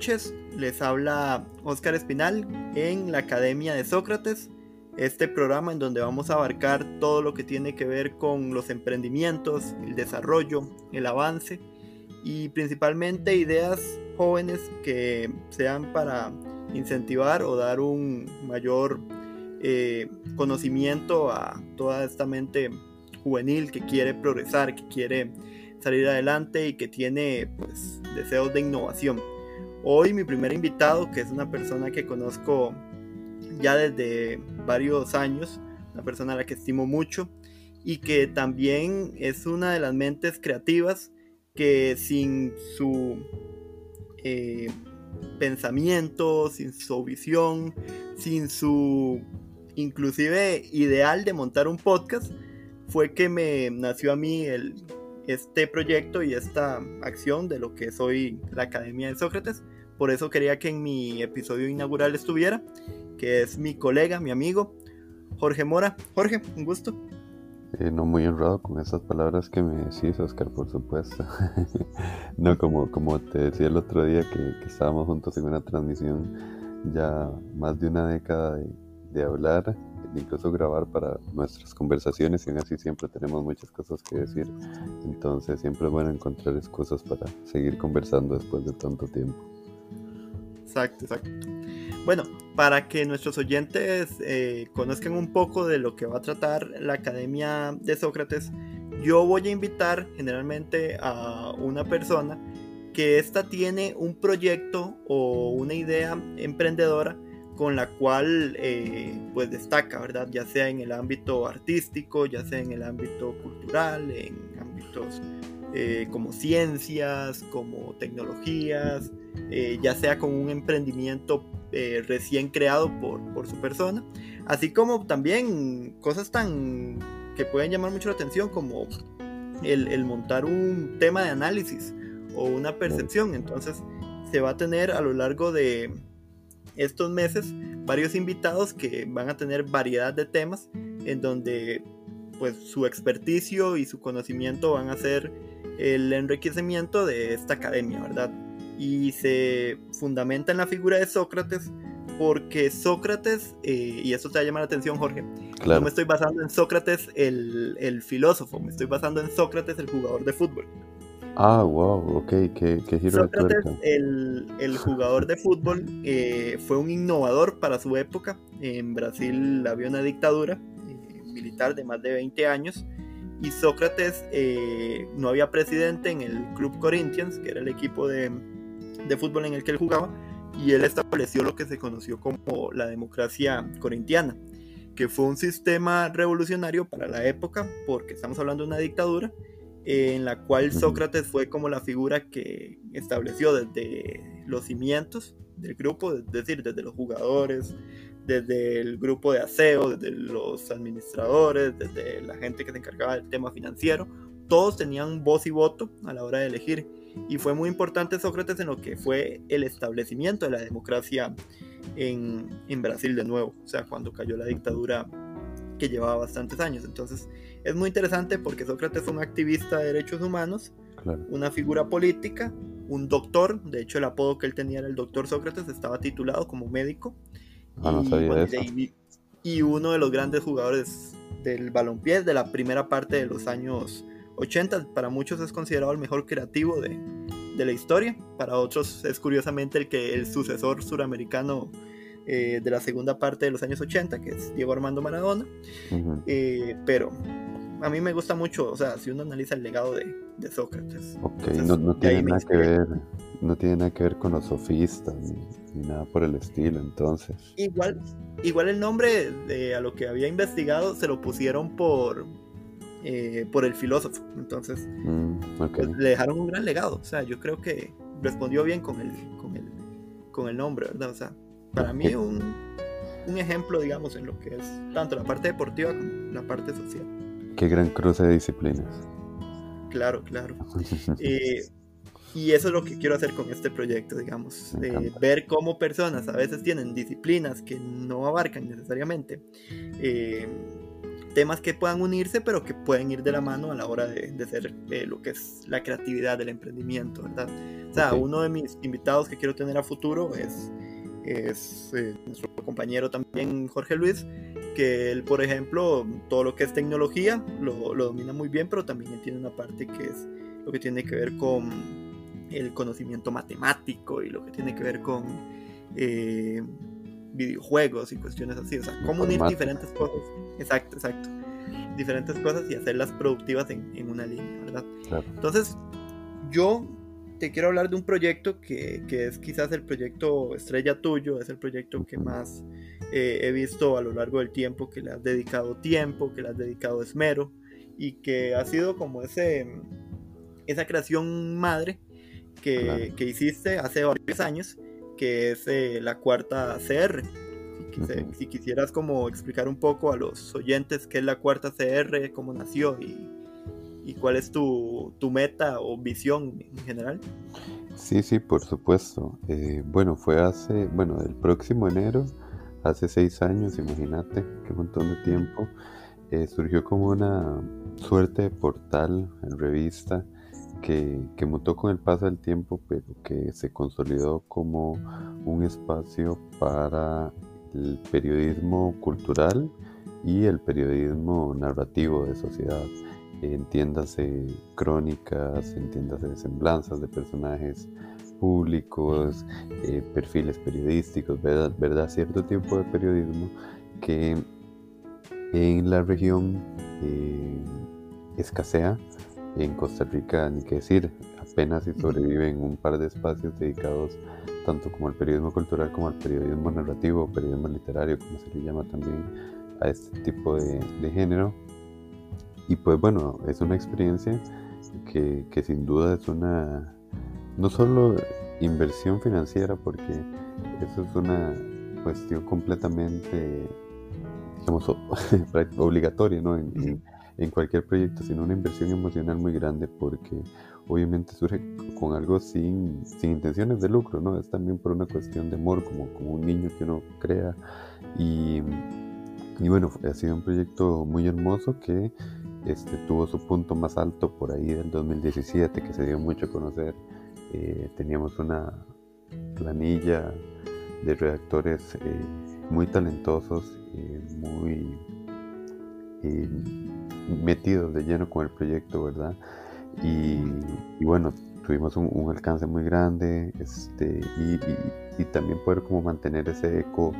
Noches, les habla Óscar Espinal en la Academia de Sócrates, este programa en donde vamos a abarcar todo lo que tiene que ver con los emprendimientos, el desarrollo, el avance y principalmente ideas jóvenes que sean para incentivar o dar un mayor eh, conocimiento a toda esta mente juvenil que quiere progresar, que quiere salir adelante y que tiene pues deseos de innovación. Hoy mi primer invitado, que es una persona que conozco ya desde varios años, una persona a la que estimo mucho y que también es una de las mentes creativas que sin su eh, pensamiento, sin su visión, sin su inclusive ideal de montar un podcast, fue que me nació a mí este proyecto y esta acción de lo que es hoy la Academia de Sócrates. Por eso quería que en mi episodio inaugural estuviera, que es mi colega, mi amigo, Jorge Mora. Jorge, un gusto. Eh, no muy honrado con esas palabras que me decís, Oscar, por supuesto. no, como, como te decía el otro día que, estábamos juntos en una transmisión, ya más de una década de, hablar incluso grabar para nuestras conversaciones y así siempre tenemos muchas cosas que decir. Entonces siempre es bueno encontrar excusas para seguir conversando después de tanto tiempo. Exacto, exacto. Bueno, para que nuestros oyentes eh, conozcan un poco de lo que va a tratar la Academia de Sócrates, yo voy a invitar generalmente a una persona que ésta tiene un proyecto o una idea emprendedora con la cual eh, pues destaca, ¿verdad? Ya sea en el ámbito artístico, ya sea en el ámbito cultural, en ámbitos eh, como ciencias, como tecnologías, eh, ya sea con un emprendimiento recién creado por, por, su persona, así como también cosas tan que pueden llamar mucho la atención como el montar un tema de análisis o una percepción, entonces se va a tener a lo largo de, estos meses varios invitados que van a tener variedad de temas en donde pues su experticio y su conocimiento van a ser el enriquecimiento de esta academia, ¿verdad? Y se fundamenta en la figura de Sócrates porque Sócrates, eh, y eso te va a llamar la atención Jorge, no me estoy basando en Sócrates el, el filósofo, me estoy basando en Sócrates el jugador de fútbol. Ah, wow, ok, qué, qué giro Sócrates, el, el, jugador de fútbol, eh, fue un innovador para su época. En Brasil había una dictadura militar de más de 20 años y Sócrates eh, no había presidente en el Club Corinthians, que era el equipo de, de fútbol en el que él jugaba, y él estableció lo que se conoció como la democracia corintiana, que fue un sistema revolucionario para la época, porque estamos hablando de una dictadura, en la cual Sócrates fue como la figura que estableció desde los cimientos del grupo, es decir, desde los jugadores, desde el grupo de aseo, desde los administradores, desde la gente que se encargaba del tema financiero, todos tenían voz y voto a la hora de elegir. Y fue muy importante Sócrates en lo que fue el establecimiento de la democracia en, en Brasil de nuevo, o sea, cuando cayó la dictadura que llevaba bastantes años. Entonces, es muy interesante porque Sócrates fue un activista de derechos humanos, una figura política, un doctor, de hecho el apodo que él tenía era el doctor Sócrates, estaba titulado como médico. Ah, y, uno de los grandes jugadores del balompié de la primera parte de los años 80. Para muchos es considerado el mejor creativo de, de la historia, para otros es curiosamente el que el sucesor suramericano eh, de la segunda parte de los años 80, que es Diego Armando Maradona. Eh, pero a mí me gusta mucho, o sea, si uno analiza el legado de, Sócrates. Ok, no, tiene nada que ver, no tiene nada que ver con los sofistas ni, nada por el estilo, entonces. Igual, igual el nombre de a lo que había investigado se lo pusieron por eh, por el filósofo, entonces mm, pues, le dejaron un gran legado, o sea, yo creo que respondió bien con el con el con el nombre, ¿verdad? O sea, para mí un, un ejemplo, digamos, en lo que es tanto la parte deportiva como la parte social. Qué gran cruce de disciplinas. Claro, claro. Eh, y eso es lo que quiero hacer con este proyecto, digamos, de ver cómo personas a veces tienen disciplinas que no abarcan necesariamente eh, temas que puedan unirse, pero que pueden ir de la mano a la hora de, de hacer eh, lo que es la creatividad del emprendimiento, ¿verdad? O sea, uno de mis invitados que quiero tener a futuro es, es eh, nuestro compañero también, Jorge Luis, que él, por ejemplo, todo lo que es tecnología lo, lo domina muy bien, pero también tiene una parte que es lo que tiene que ver con el conocimiento matemático y lo que tiene que ver con eh, videojuegos y cuestiones así. O sea, cómo unir diferentes cosas. Exacto, exacto. Diferentes cosas y hacerlas productivas en, en una línea, ¿verdad? Entonces, yo te quiero hablar de un proyecto que, que, es quizás el proyecto estrella tuyo, es el proyecto que más eh, he visto a lo largo del tiempo, que le has dedicado tiempo, que le has dedicado esmero y que ha sido como ese, esa creación madre que, que hiciste hace varios años que es eh, la cuarta CR. Si, quisieras como explicar un poco a los oyentes qué es la cuarta CR, cómo nació y, y cuál es tu, tu, meta o visión en general. Sí, sí, por supuesto. Eh, bueno, fue hace, bueno, el próximo enero, hace seis años, imagínate, qué montón de tiempo, eh, surgió como una suerte de portal en revista que, mutó con el paso del tiempo, pero que se consolidó como un espacio para el periodismo cultural y el periodismo narrativo de sociedad. Entiéndase crónicas, entiéndase semblanzas de personajes públicos, eh, perfiles periodísticos, ¿verdad? ¿verdad? Cierto tipo de periodismo que en la región eh, escasea en Costa Rica, ni qué decir, apenas si sobreviven un par de espacios dedicados tanto como al periodismo cultural como al periodismo narrativo, periodismo literario, como se le llama también a este tipo de, género. Y pues bueno, es una experiencia que, que, sin duda es una, no solo inversión financiera, porque eso es una cuestión completamente, digamos, obligatoria, ¿no? En, en cualquier proyecto, sino una inversión emocional muy grande porque obviamente surge con algo sin, sin intenciones de lucro, ¿no? Es también por una cuestión de amor, como, como un niño que uno crea. Y, y bueno, ha sido un proyecto muy hermoso que este, tuvo su punto más alto por ahí del 2017, que se dio mucho a conocer. Eh, teníamos una planilla de redactores eh, muy talentosos, eh, muy metidos de lleno con el proyecto, ¿verdad? Y, bueno, tuvimos un, alcance muy grande este, y, también poder como mantener ese eco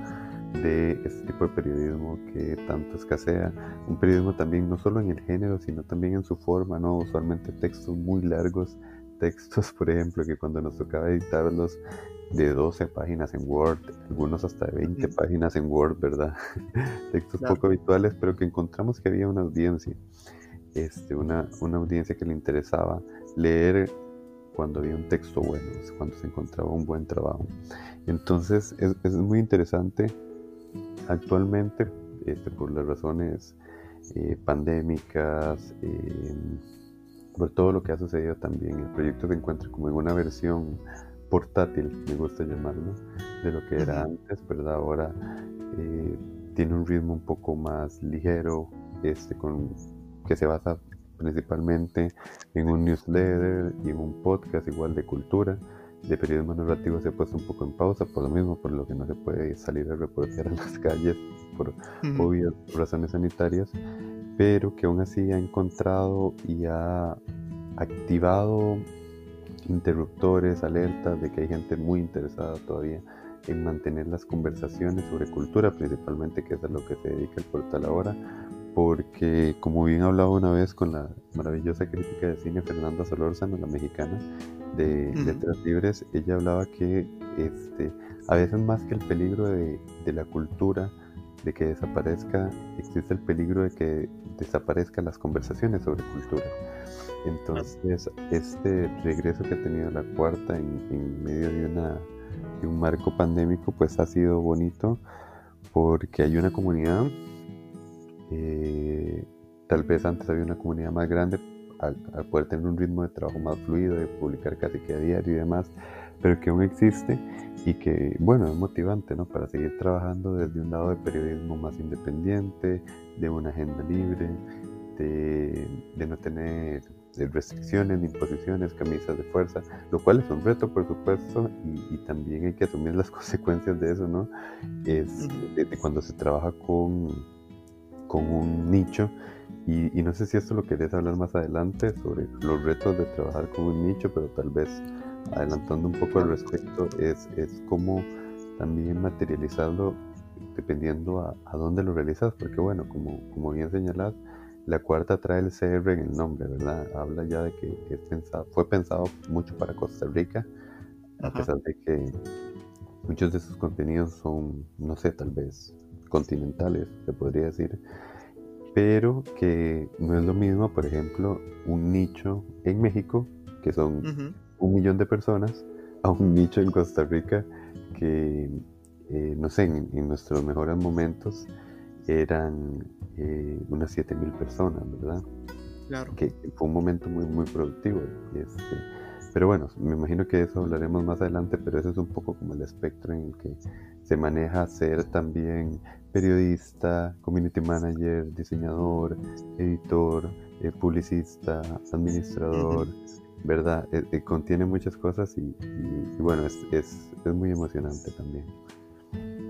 de este tipo de periodismo que tanto escasea. Un periodismo también no solo en el género, sino también en su forma, ¿no? Usualmente textos muy largos, textos, por ejemplo, que cuando nos tocaba editarlos de 12 páginas en Word, algunos hasta de 20 páginas en Word, ¿verdad? Textos poco habituales, pero que encontramos que había una audiencia, este, una, una audiencia que le interesaba leer cuando había un texto bueno, cuando se encontraba un buen trabajo. Entonces es, es muy interesante actualmente, este, por las razones eh, pandémicas, eh, por todo lo que ha sucedido también, el proyecto se encuentra como en una versión portátil, me gusta llamarlo, de lo que era antes, ¿verdad? Ahora eh, tiene un ritmo un poco más ligero, este, con, que se basa principalmente en un newsletter y en un podcast igual de cultura. De periodismo narrativo se ha puesto un poco en pausa por lo mismo, por lo que no se puede salir a reportear en las calles por obvias razones sanitarias, pero que aún así ha encontrado y ha activado interruptores, alertas de que hay gente muy interesada todavía en mantener las conversaciones sobre cultura, principalmente, que es a lo que se dedica el portal ahora, porque como bien hablaba una vez con la maravillosa crítica de cine Fernanda Solórzano, la mexicana de Letras Libres, ella hablaba que este, a veces más que el peligro de, de la cultura, de que desaparezca, existe el peligro de que desaparezcan las conversaciones sobre cultura. Entonces, este regreso que ha tenido la cuarta en, medio de, una, de un marco pandémico, pues ha sido bonito porque hay una comunidad, eh, tal vez antes había una comunidad más grande, al, poder tener un ritmo de trabajo más fluido, de publicar casi que a diario y demás, pero que aún existe y que, bueno, es motivante, ¿no? Para seguir trabajando desde un lado de periodismo más independiente, de una agenda libre, de, de no tener restricciones ni imposiciones, camisas de fuerza, lo cual es un reto, por supuesto, y, también hay que asumir las consecuencias de eso, ¿no? Es de, cuando se trabaja con, con un nicho, y, y, no sé si esto lo querés hablar más adelante sobre los retos de trabajar con un nicho, pero tal vez adelantando un poco al respecto, es, es cómo también materializarlo dependiendo a, a, dónde lo realizas, porque bueno, como, como bien señalás, la cuarta trae el CR en el nombre, ¿verdad? Habla ya de que es pensado, fue pensado mucho para Costa Rica, a pesar de que muchos de sus contenidos son, no sé, tal vez continentales, se podría decir, pero que no es lo mismo, por ejemplo, un nicho en México, que son un millón de personas, a un nicho en Costa Rica que, eh, no sé, en, nuestros mejores momentos eran eh, unas 7000 personas, ¿verdad? Claro. Que, fue un momento muy, muy productivo. Este, pero bueno, me imagino que eso hablaremos más adelante, pero ese es un poco como el espectro en el que se maneja ser también periodista, community manager, diseñador, editor, eh, publicista, administrador, ¿verdad? Eh, contiene muchas cosas y, bueno, es, es, es muy emocionante también.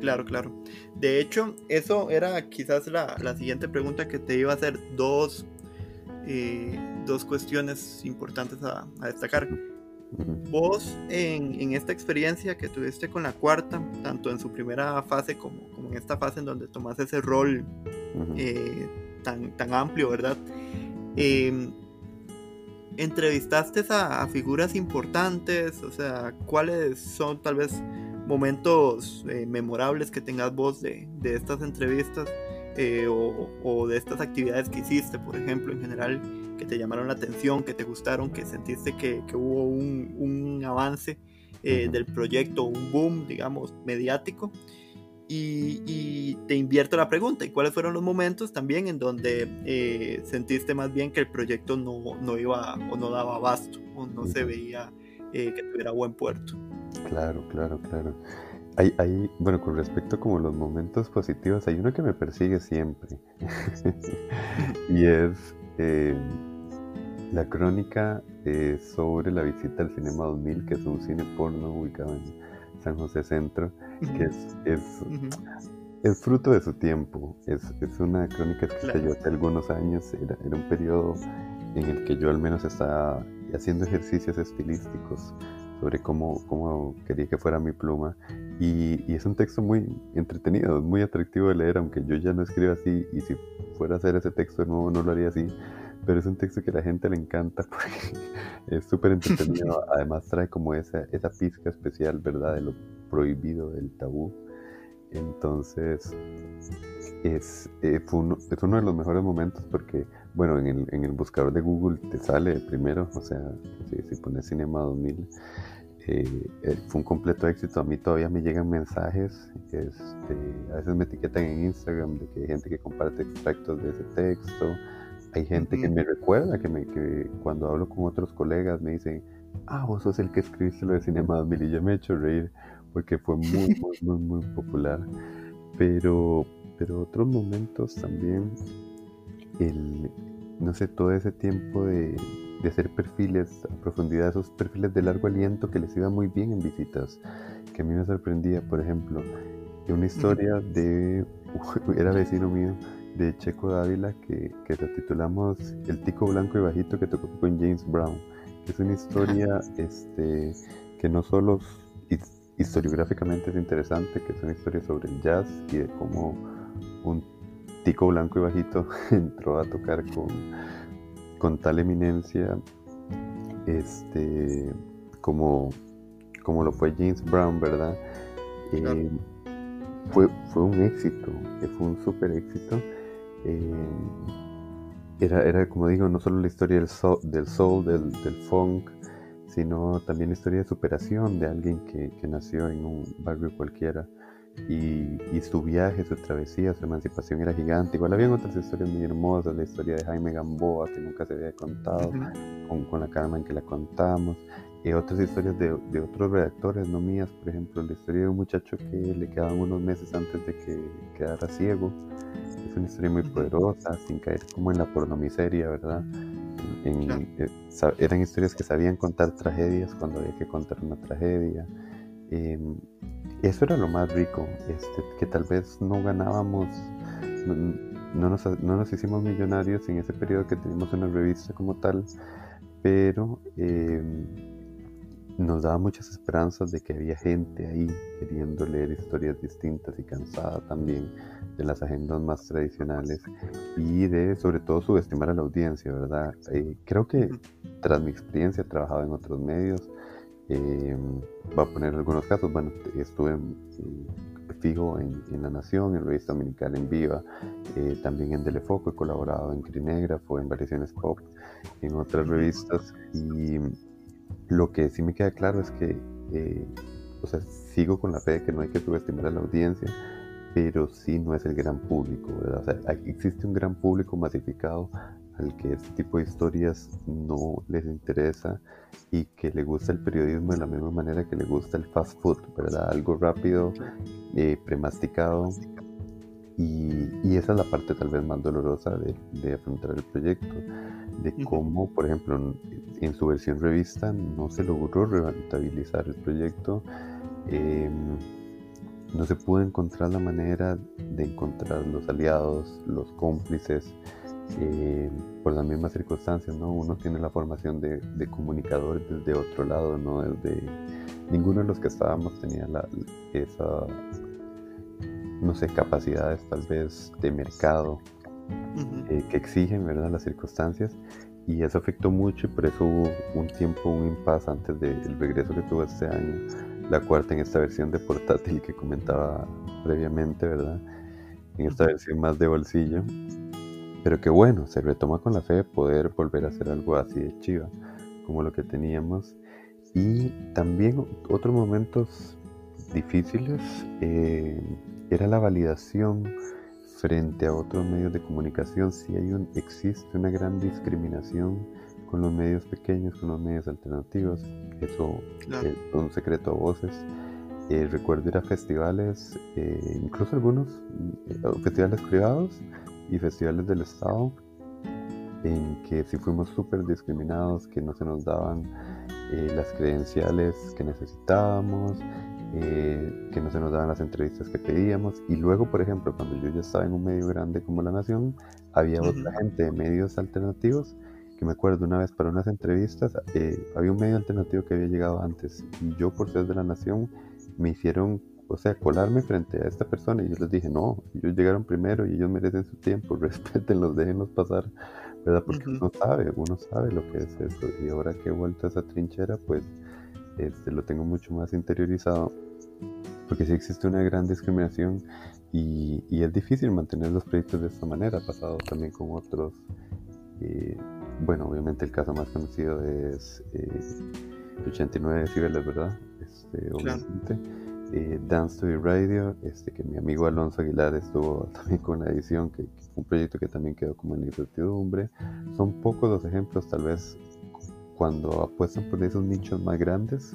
Claro, claro. De hecho, eso era quizás la, la siguiente pregunta que te iba a hacer. Dos, eh, dos cuestiones importantes a, destacar. Vos en, en, esta experiencia que tuviste con la cuarta, tanto en su primera fase como, como en esta fase en donde tomas ese rol eh, tan, tan amplio, ¿verdad? Em, entrevistaste a, a, figuras importantes, o sea, ¿cuáles son tal vez momentos eh, memorables que tengas vos de, de estas entrevistas eh, o, o, de estas actividades que hiciste, por ejemplo, en general, que te llamaron la atención, que te gustaron, que sentiste que, que hubo un, un avance eh, del proyecto, un boom, digamos, mediático. Y, y, te invierto la pregunta, ¿y cuáles fueron los momentos también en donde sentiste más bien que el proyecto no, no, iba o no daba abasto o no se veía que tuviera buen puerto? Claro, claro, claro. Hay, hay, bueno, con respecto como los momentos positivos, hay uno que me persigue siempre. y es eh, la crónica eh, sobre la visita al Cinema 2000, que es un cine porno ubicado en San José Centro, que es, es, es fruto de su tiempo. Es, es una crónica que se yo hace algunos años. Era, era un periodo en el que yo al menos estaba haciendo ejercicios estilísticos sobre cómo, cómo quería que fuera mi pluma. Y, y, es un texto muy entretenido, muy atractivo de leer, aunque yo ya no escribo así y si fuera a hacer ese texto de nuevo no lo haría así. Pero es un texto que a la gente le encanta porque es súper entretenido. Además trae como esa, esa pizca especial, ¿verdad? De lo prohibido, del tabú. Entonces, es, eh, uno, es uno de los mejores momentos porque, bueno, en el, en el buscador de Google te sale primero, o sea, si, si pones Cinema 2000, eh, eh, fue un completo éxito. A mí todavía me llegan mensajes, este, a veces me etiquetan en Instagram de que hay gente que comparte extractos de ese texto, hay gente que me recuerda que, me, que cuando hablo con otros colegas me dicen, ah, vos sos el que escribiste lo de Cinema 2000 y yo me he hecho reír porque fue muy, muy, muy, muy popular. Pero, pero otros momentos también, el, no sé, todo ese tiempo de, de hacer perfiles a profundidad, esos perfiles de largo aliento que les iba muy bien en visitas, que a mí me sorprendía, por ejemplo, una historia de, era vecino mío, de Checo Dávila, que, que la titulamos El tico blanco y bajito que tocó con James Brown, es una historia este, que no solo historiográficamente es interesante, que es una historia sobre el jazz y de cómo un tico blanco y bajito entró a tocar con, con tal eminencia este, como, como lo fue James Brown, ¿verdad? Eh, fue, fue un éxito, fue un súper éxito. Eh, era, era, como digo, no solo la historia del soul, del, soul, del, del funk, sino también la historia de superación de alguien que, que nació en un barrio cualquiera y, y, su viaje, su travesía, su emancipación era gigante. Igual había otras historias muy hermosas, la historia de Jaime Gamboa que nunca se había contado, con, con, la calma en que la contamos, y otras historias de, de, otros redactores, no mías, por ejemplo, la historia de un muchacho que le quedaban unos meses antes de que quedara ciego. Es una historia muy poderosa, sin caer como en la pornomiseria, ¿verdad? eh, eran historias que sabían contar tragedias cuando había que contar una tragedia. Em, eso era lo más rico, este, que tal vez no ganábamos, no, nos, no, nos, hicimos millonarios en ese periodo que teníamos una revista como tal, pero em, nos daba muchas esperanzas de que había gente ahí queriendo leer historias distintas y cansada también de las agendas más tradicionales y de sobre todo subestimar a la audiencia, ¿verdad? Eh, creo que tras mi experiencia he trabajado en otros medios, eh, voy a poner algunos casos, bueno, estuve fijo en, La Nación, en Revista Dominical en Viva, eh, también en Telefoco, he colaborado en Crinégrafo, en Variaciones Pop, en otras revistas y lo que sí me queda claro es que, eh, o sea, sigo con la fe de que no hay que subestimar a la audiencia, pero sí no es el gran público, ¿verdad? O sea, existe un gran público masificado al que este tipo de historias no les interesa y que le gusta el periodismo de la misma manera que le gusta el fast food, ¿verdad? Algo rápido, eh, premasticado. Y, y, esa es la parte tal vez más dolorosa de, de afrontar el proyecto de cómo, por ejemplo, en su versión revista no se logró rentabilizar el proyecto. Em, no se pudo encontrar la manera de encontrar los aliados, los cómplices, em, por las mismas circunstancias, ¿no? Uno tiene la formación de, de comunicador desde otro lado, ¿no? Desde, ninguno de los que estábamos tenía la, esa, no sé, capacidades tal vez de mercado eh, que exigen ¿verdad? las circunstancias y eso afectó mucho y por eso hubo un tiempo, un impasse antes del regreso que tuvo este año, la cuarta en esta versión de portátil que comentaba previamente, ¿verdad? En esta versión más de bolsillo. Pero que bueno, se retoma con la fe de poder volver a hacer algo así de chiva, como lo que teníamos. Y también otros momentos difíciles eh, era la validación frente a otros medios de comunicación, si hay un, existe una gran discriminación con los medios pequeños, con los medios alternativos. Eso es un secreto a voces. Eh, recuerdo ir a festivales, eh, incluso algunos eh, festivales privados y festivales del Estado, en que si fuimos súper discriminados, que no se nos daban las credenciales que necesitábamos, eh, que no se nos daban las entrevistas que pedíamos. Y luego, por ejemplo, cuando yo ya estaba en un medio grande como La Nación, había otra gente de medios alternativos que me acuerdo una vez para unas entrevistas, eh, había un medio alternativo que había llegado antes. Y yo por ser de La Nación me hicieron, o sea, colarme frente a esta persona. Y yo les dije, no, ellos llegaron primero y ellos merecen su tiempo, respétenlos, déjenlos pasar, ¿verdad? Porque uno sabe, uno sabe lo que es eso. Y ahora que he vuelto a esa trinchera, pues este, lo tengo mucho más interiorizado, porque sí existe una gran discriminación y, es difícil mantener los proyectos de esta manera, ha pasado también con otros. Eh, bueno, obviamente el caso más conocido es eh, 89 decibeles, ¿verdad? Este, obviamente. Eh, Dance to the Radio, este, que mi amigo Alonso Aguilar estuvo también con la edición, que, que, un proyecto que también quedó como en incertidumbre. Son pocos los ejemplos, tal vez cuando apuestan por esos nichos más grandes,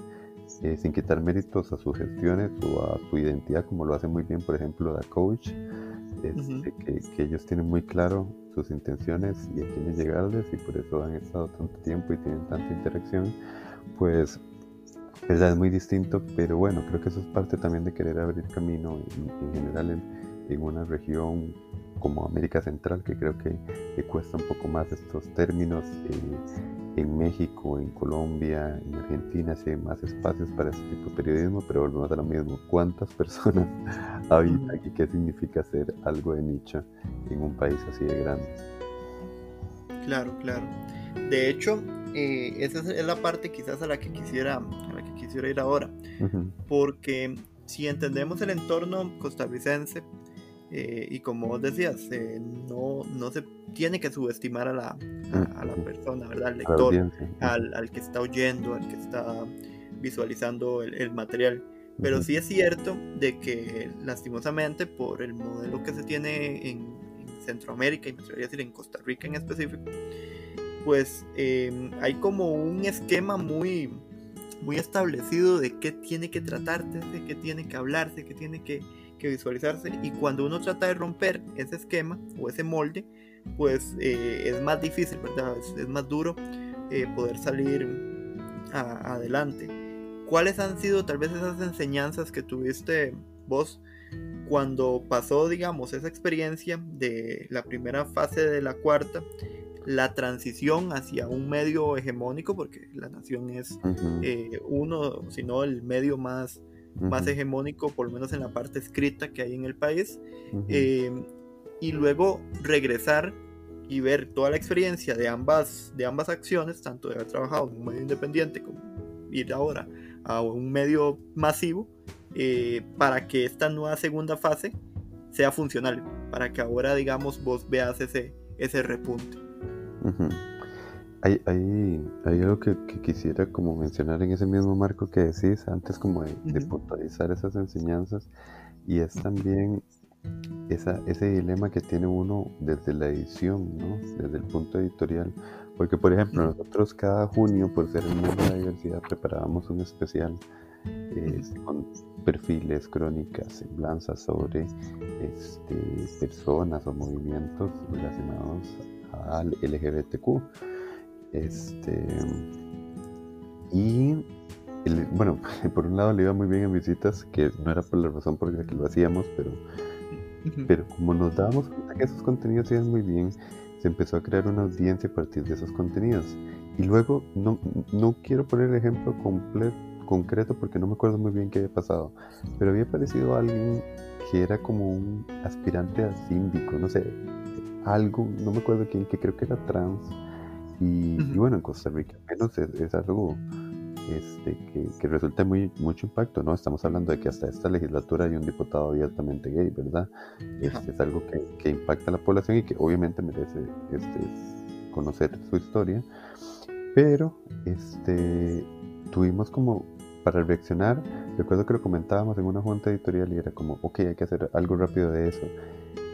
eh, sin quitar méritos a sus gestiones o a su identidad, como lo hace muy bien, por ejemplo, la coach, este, que, ellos tienen muy claro sus intenciones y a quiénes llegarles y por eso han estado tanto tiempo y tienen tanta interacción, pues verdad es muy distinto, pero bueno, creo que eso es parte también de querer abrir camino en, general en, en, una región como América Central, que creo que le cuesta un poco más estos términos. Eh, en México, en Colombia, en Argentina, si hay más espacios para este tipo de periodismo, pero volvemos a lo mismo. ¿Cuántas personas habitan aquí? ¿Qué significa hacer algo de nicho en un país así de grande? Claro, claro. De hecho, eh, esa es la parte quizás a la que quisiera, a la que quisiera ir ahora. Porque si entendemos el entorno costarricense, eh, y como vos decías, eh, no, no se tiene que subestimar a la, a, la persona, ¿verdad? Al lector, al, al, que está oyendo, al que está visualizando el, material. Pero sí es cierto de que lastimosamente por el modelo que se tiene en, Centroamérica y me atrevería decir en Costa Rica en específico, pues em, hay como un esquema muy, muy establecido de qué tiene que tratarse, de qué tiene que hablarse, qué tiene que, que visualizarse y cuando uno trata de romper ese esquema o ese molde, pues eh, es más difícil, ¿verdad? Es, más duro eh, poder salir adelante. ¿Cuáles han sido tal vez esas enseñanzas que tuviste vos cuando pasó, digamos, esa experiencia de la primera fase de la cuarta, la transición hacia un medio hegemónico, porque la nación es eh, uno, sino el medio más, más hegemónico, por lo menos en la parte escrita que hay en el país, eh, y luego regresar y ver toda la experiencia de ambas, de ambas acciones, tanto de haber trabajado en un medio independiente como ir ahora a un medio masivo, eh, para que esta nueva segunda fase sea funcional, para que ahora, digamos, vos veas ese, ese repunte. Hay, hay, hay, algo que, quisiera como mencionar en ese mismo marco que decís antes como de, puntualizar esas enseñanzas y es también esa, ese dilema que tiene uno desde la edición, ¿no? desde el punto editorial. Porque, por ejemplo, nosotros cada junio, por ser el mes de la diversidad, preparábamos un especial con perfiles, crónicas, semblanzas sobre este, personas o movimientos relacionados al LGBTQ. Este, y bueno, por un lado le iba muy bien en visitas, que no era por la razón por la que lo hacíamos, pero, pero como nos dábamos cuenta que esos contenidos iban muy bien, se empezó a crear una audiencia a partir de esos contenidos. Y luego, no, no quiero poner el ejemplo completo concreto porque no me acuerdo muy bien qué había pasado, pero había aparecido alguien que era como un aspirante a síndico, no sé, algo, no me acuerdo quién, que creo que era trans. Y, bueno, en Costa Rica al menos es, algo este, que, resulta muy mucho impacto, ¿no? Estamos hablando de que hasta esta legislatura hay un diputado abiertamente gay, ¿verdad? Este, es algo que, que, impacta a la población y que obviamente merece este, conocer su historia. Pero este, tuvimos como para reaccionar, recuerdo que lo comentábamos en una junta editorial y era como, ok, hay que hacer algo rápido de eso.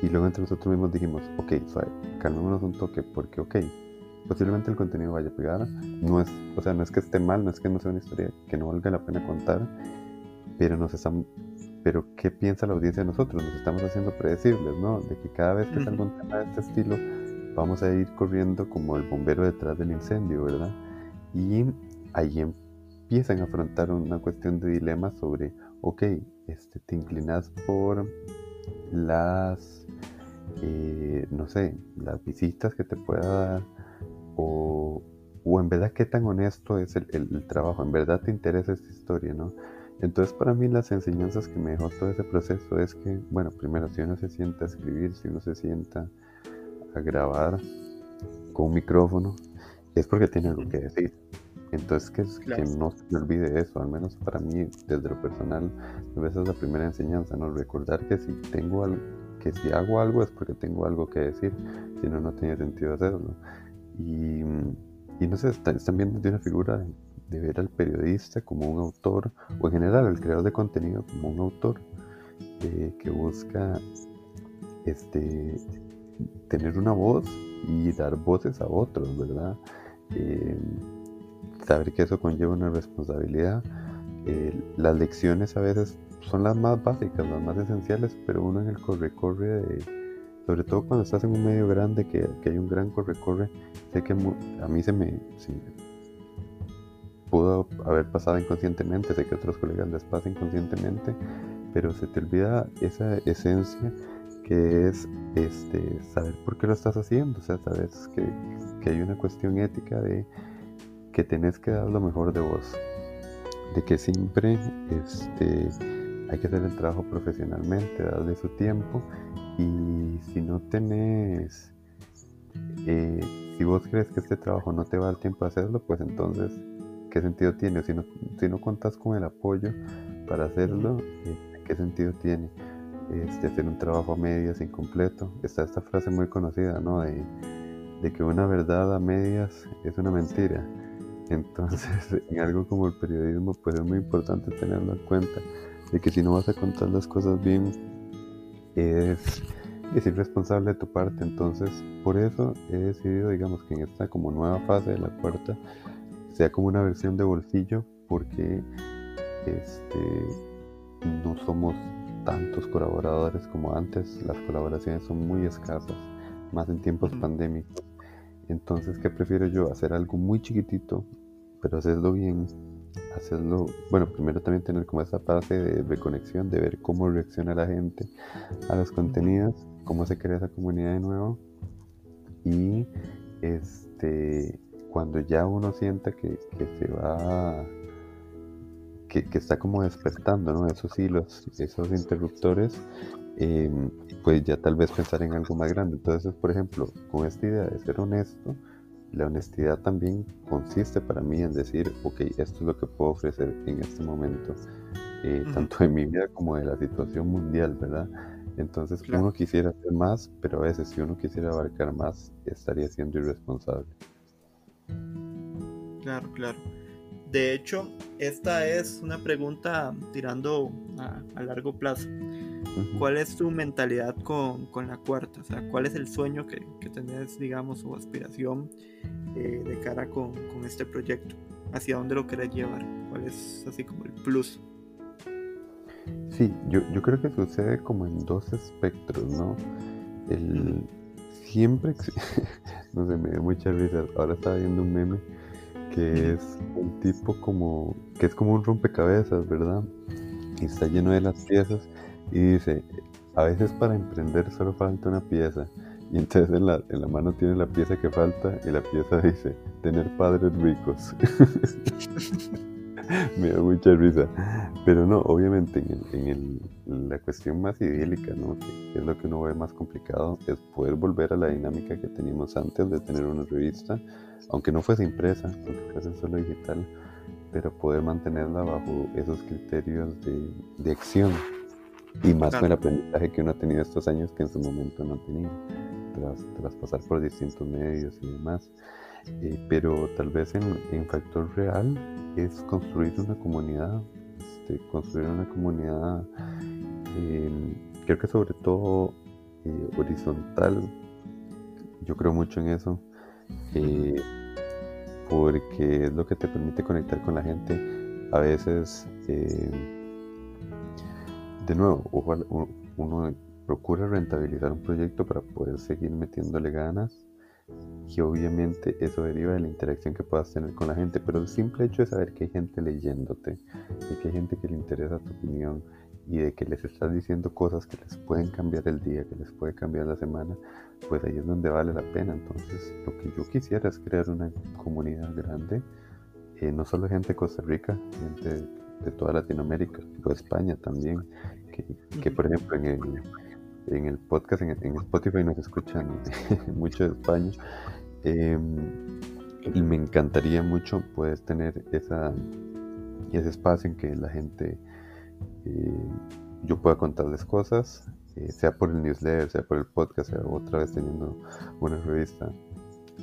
Y luego entre nosotros mismos dijimos, ok, suave, calmémonos un toque, porque, ok, posiblemente el contenido vaya a pegar, no es, o sea, no es que esté mal, no es que no sea una historia que no valga la pena contar, pero nos están, pero ¿qué piensa la audiencia de nosotros? Nos estamos haciendo predecibles, ¿no? De que cada vez que salga un tema de este estilo, vamos a ir corriendo como el bombero detrás del incendio, ¿verdad? Y ahí empiezan a afrontar una cuestión de dilema sobre, ok, este, te inclinas por las, eh, no sé, las visitas que te pueda dar, o, o en verdad qué tan honesto es el, el, trabajo, en verdad te interesa esta historia, ¿no? Entonces para mí las enseñanzas que me dejó todo ese proceso es que, bueno, primero si uno se sienta a escribir, si uno se sienta a grabar con un micrófono, es porque tiene algo que decir. Entonces, que, que no se me olvide eso, al menos para mí, desde lo personal, esa es la primera enseñanza, ¿no? Recordar que si tengo algo, que si hago algo es porque tengo algo que decir, si no, no tiene sentido hacerlo. Y, no sé, están, viendo de una figura de, ver al periodista como un autor, o en general al creador de contenido como un autor eh, que busca este, tener una voz y dar voces a otros, ¿verdad? Eh, saber que eso conlleva una responsabilidad. Eh, las lecciones a veces son las más básicas, las más esenciales, pero uno en el corre-corre, de, sobre todo cuando estás en un medio grande, que, que hay un gran corre-corre, sé que a mí se me, pudo haber pasado inconscientemente, sé que otros colegas les pasa inconscientemente, pero se te olvida esa esencia que es este, saber por qué lo estás haciendo, o sea, sabes que, que hay una cuestión ética de que tenés que dar lo mejor de vos, de que siempre este, hay que hacer el trabajo profesionalmente, darle su tiempo y si no tenés, eh, si vos crees que este trabajo no te va a dar tiempo a hacerlo, pues entonces, ¿qué sentido tiene? Si no, si no contás con el apoyo para hacerlo, eh, ¿qué sentido tiene? Este, hacer un trabajo a medias, incompleto. Está esta frase muy conocida, ¿no? De, de que una verdad a medias es una mentira. Entonces, en algo como el periodismo, pues es muy importante tenerlo en cuenta, de que si no vas a contar las cosas bien, es, es irresponsable de tu parte. Entonces, por eso he decidido, digamos, que en esta como nueva fase de la cuarta, sea como una versión de bolsillo, porque este, no somos tantos colaboradores como antes, las colaboraciones son muy escasas. más en tiempos pandémicos. Entonces, ¿qué prefiero yo? Hacer algo muy chiquitito, pero hacerlo bien, hacerlo, bueno, primero también tener como esa fase de reconexión, de ver cómo reacciona la gente a los contenidos, cómo se crea esa comunidad de nuevo. Y este cuando ya uno sienta que, se va que, está como despertando ¿no? esos hilos esos interruptores em, pues ya tal vez pensar en algo más grande. Entonces por ejemplo con esta idea de ser honesto la honestidad también consiste para mí en decir, ok, esto es lo que puedo ofrecer en este momento, eh, tanto en mi vida como de la situación mundial, ¿verdad? Entonces uno quisiera hacer más, pero a veces si uno quisiera abarcar más, estaría siendo irresponsable. Claro, claro. De hecho, esta es una pregunta tirando a, largo plazo. ¿Cuál es tu mentalidad con, la cuarta? O sea, ¿cuál es el sueño que, que tenés, digamos, o aspiración eh, de cara con, con, este proyecto? ¿Hacia dónde lo querés llevar? ¿Cuál es así como el plus? Sí, yo, yo creo que sucede como en dos espectros, ¿no? El, siempre, no sé, me dio mucha risa. Ahora estaba viendo un meme que es un tipo como, que es como un rompecabezas, ¿verdad? Y está lleno de las piezas y dice, a veces para emprender solo falta una pieza. Y entonces en la, en la mano tiene la pieza que falta y la pieza dice, tener padres ricos. me da mucha risa. Pero no, obviamente en, el, la cuestión más idílica, ¿no? Que, es lo que uno ve más complicado, es poder volver a la dinámica que teníamos antes de tener una revista, aunque no fuese impresa, aunque fuese solo digital, pero poder mantenerla bajo esos criterios de, de acción y más con el aprendizaje que uno ha tenido estos años que en su momento no tenía, tras, tras pasar por distintos medios y demás. Eh, pero tal vez en, en, factor real es construir una comunidad, este, construir una comunidad, em, creo que sobre todo eh, horizontal, yo creo mucho en eso, eh, porque es lo que te permite conectar con la gente. A veces, de nuevo, uno procura rentabilizar un proyecto para poder seguir metiéndole ganas y obviamente eso deriva de la interacción que puedas tener con la gente, pero el simple hecho de saber que hay gente leyéndote, de que hay gente que le interesa tu opinión y de que les estás diciendo cosas que les pueden cambiar el día, que les puede cambiar la semana, pues ahí es donde vale la pena. Entonces, lo que yo quisiera es crear una comunidad grande, eh, no solo gente de Costa Rica, gente de toda Latinoamérica, de España también, que, que por ejemplo en el en el podcast, en, Spotify nos escuchan mucho de España. Em, y me encantaría mucho poder tener esa, ese espacio en que la gente, eh, yo pueda contarles cosas, eh, sea por el newsletter, sea por el podcast, sea otra vez teniendo una revista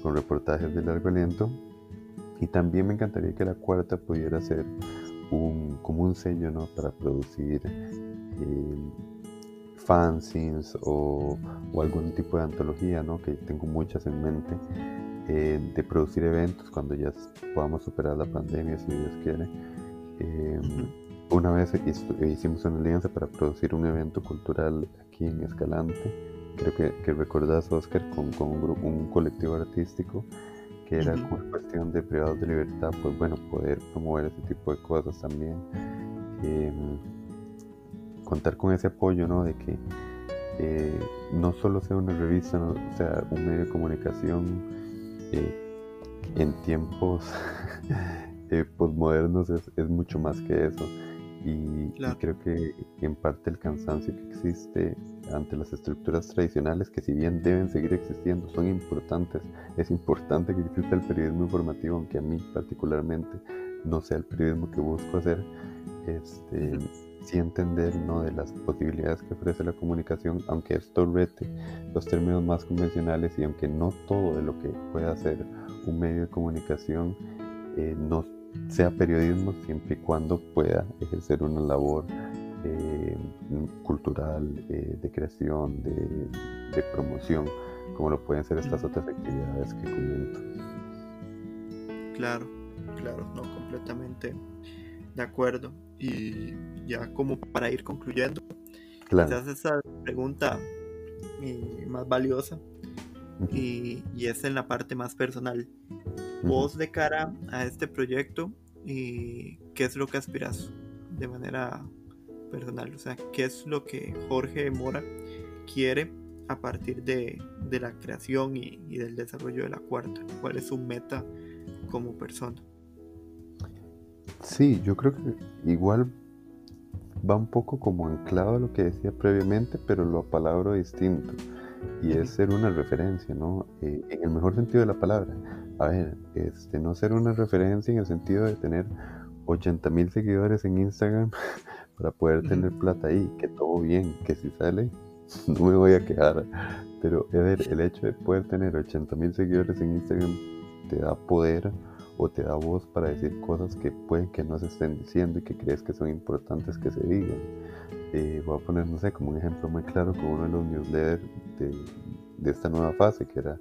con reportajes de largo aliento. Y también me encantaría que la cuarta pudiera ser un, como un sello ¿no? para producir eh, fanzines o, algún tipo de antología, ¿no? que tengo muchas en mente, eh, de producir eventos cuando ya podamos superar la pandemia, si Dios quiere. Em, una vez hicimos una alianza para producir un evento cultural aquí en Escalante. Creo que, que recordás, Oscar, con, con un, grupo, un colectivo artístico que era uh cuestión de privados de libertad, pues bueno, poder promover ese tipo de cosas también. Em, contar con ese apoyo, ¿no? De que eh, no solo sea una revista, ¿no? o sea un medio de comunicación eh, en tiempos eh, postmodernos es, es, mucho más que eso. Y, creo que en parte el cansancio que existe ante las estructuras tradicionales, que si bien deben seguir existiendo, son importantes. Es importante que exista el periodismo informativo, aunque a mí particularmente no sea el periodismo que busco hacer. Este, sí entender ¿no? de las posibilidades que ofrece la comunicación, aunque esto rete los términos más convencionales y aunque no todo de lo que pueda hacer un medio de comunicación eh, no sea periodismo, siempre y cuando pueda ejercer una labor eh, cultural, eh, de creación, de, de, promoción, como lo pueden ser estas otras actividades que comento. Claro, claro, no completamente de acuerdo. Y ya como para ir concluyendo, quizás esa pregunta eh, más valiosa y, es en la parte más personal. Vos de cara a este proyecto, ¿qué es lo que aspiras de manera personal? O sea, ¿qué es lo que Jorge Mora quiere a partir de, la creación y, y, del desarrollo de la cuarta? ¿Cuál es su meta como persona? Sí, yo creo que igual va un poco como anclado a lo que decía previamente, pero lo apalabro distinto. Y es ser una referencia, ¿no? Eh, en el mejor sentido de la palabra. A ver, este, no ser una referencia en el sentido de tener 80 mil seguidores en Instagram para poder tener plata ahí, que todo bien, que si sale, no me voy a quejar. Pero, el hecho de poder tener 80 mil seguidores en Instagram te da poder o te da voz para decir cosas que pueden que no se estén diciendo y que crees que son importantes que se digan. Eh, voy a poner, no sé, como un ejemplo muy claro con uno de los newsletters de, de esta nueva fase, que era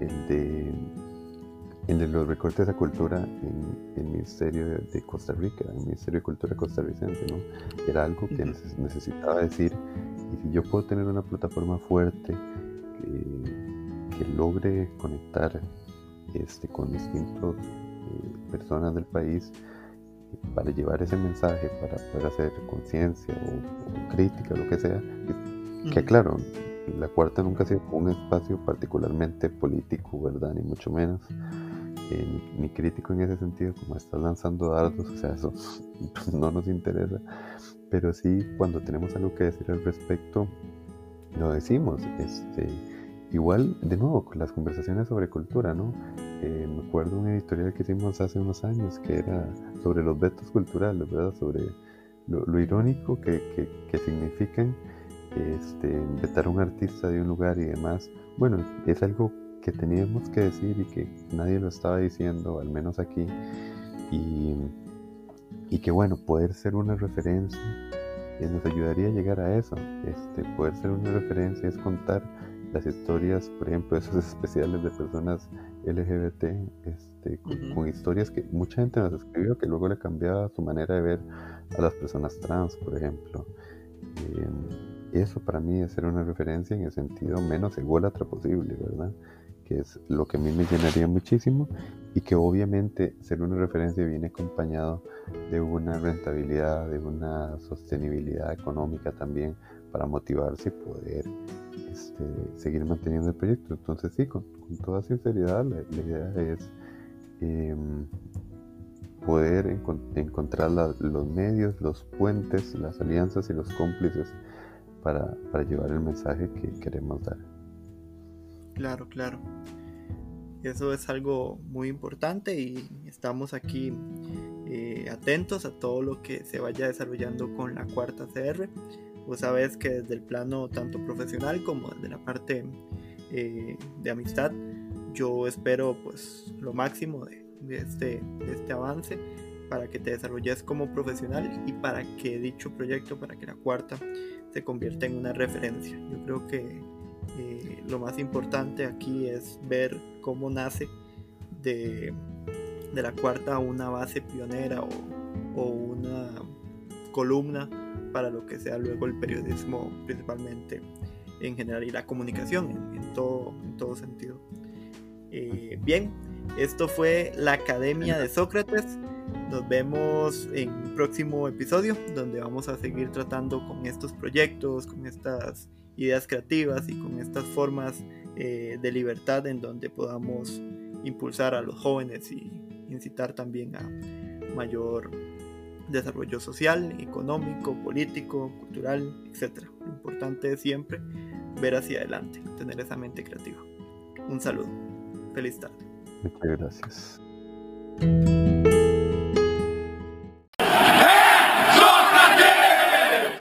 el de, el de los recortes de cultura en el Ministerio de Costa Rica, el Ministerio de Cultura costarricense, ¿no? Era algo que necesitaba decir, y si yo puedo tener una plataforma fuerte que, que logre conectar este, con distintos personas del país para llevar ese mensaje, para poder hacer conciencia o, crítica, lo que sea. Que, claro, la cuarta nunca ha sido un espacio particularmente político, ¿verdad? Ni mucho menos. Eh, ni, crítico en ese sentido, como estás lanzando dardos, o sea, eso no nos interesa. Pero sí, cuando tenemos algo que decir al respecto, lo decimos. Este, igual, de nuevo, las conversaciones sobre cultura, ¿no? Eh, me acuerdo un editorial que hicimos hace unos años que era sobre los vetos culturales, ¿verdad? Sobre lo, irónico que, que, significan este, vetar a un artista de un lugar y demás. Bueno, es algo que teníamos que decir y que nadie lo estaba diciendo, al menos aquí. Y, y que bueno, poder ser una referencia eh, nos ayudaría a llegar a eso. Este, poder ser una referencia es contar las historias, por ejemplo, esos especiales de personas LGBT, este, con, historias que mucha gente nos escribió que luego le cambiaba su manera de ver a las personas trans, por ejemplo. Em, eso para mí es ser una referencia en el sentido menos ególatra posible, ¿verdad? Que es lo que a mí me llenaría muchísimo y que obviamente ser una referencia viene acompañado de una rentabilidad, de una sostenibilidad económica también para motivarse y poder este, seguir manteniendo el proyecto. Entonces sí, con, toda sinceridad, la, idea es em, poder encontrar los medios, los puentes, las alianzas y los cómplices para, llevar el mensaje que queremos dar. Claro, claro. Eso es algo muy importante y estamos aquí eh, atentos a todo lo que se vaya desarrollando con la cuarta CR pues sabes que desde el plano tanto profesional como desde la parte eh, de amistad, yo espero pues lo máximo de, este, de este avance para que te desarrolles como profesional y para que dicho proyecto, para que la cuarta se convierta en una referencia. Yo creo que eh, lo más importante aquí es ver cómo nace de, de la cuarta una base pionera o, o una columna para lo que sea luego el periodismo principalmente en general y la comunicación en, todo, en todo sentido. Eh, bien, esto fue la Academia de Sócrates. Nos vemos en un próximo episodio donde vamos a seguir tratando con estos proyectos, con estas ideas creativas y con estas formas eh, de libertad en donde podamos impulsar a los jóvenes y incitar también a mayor desarrollo social, económico, político, cultural, etc. Lo importante es siempre ver hacia adelante, tener esa mente creativa. Un saludo. Feliz tarde. Muchas gracias.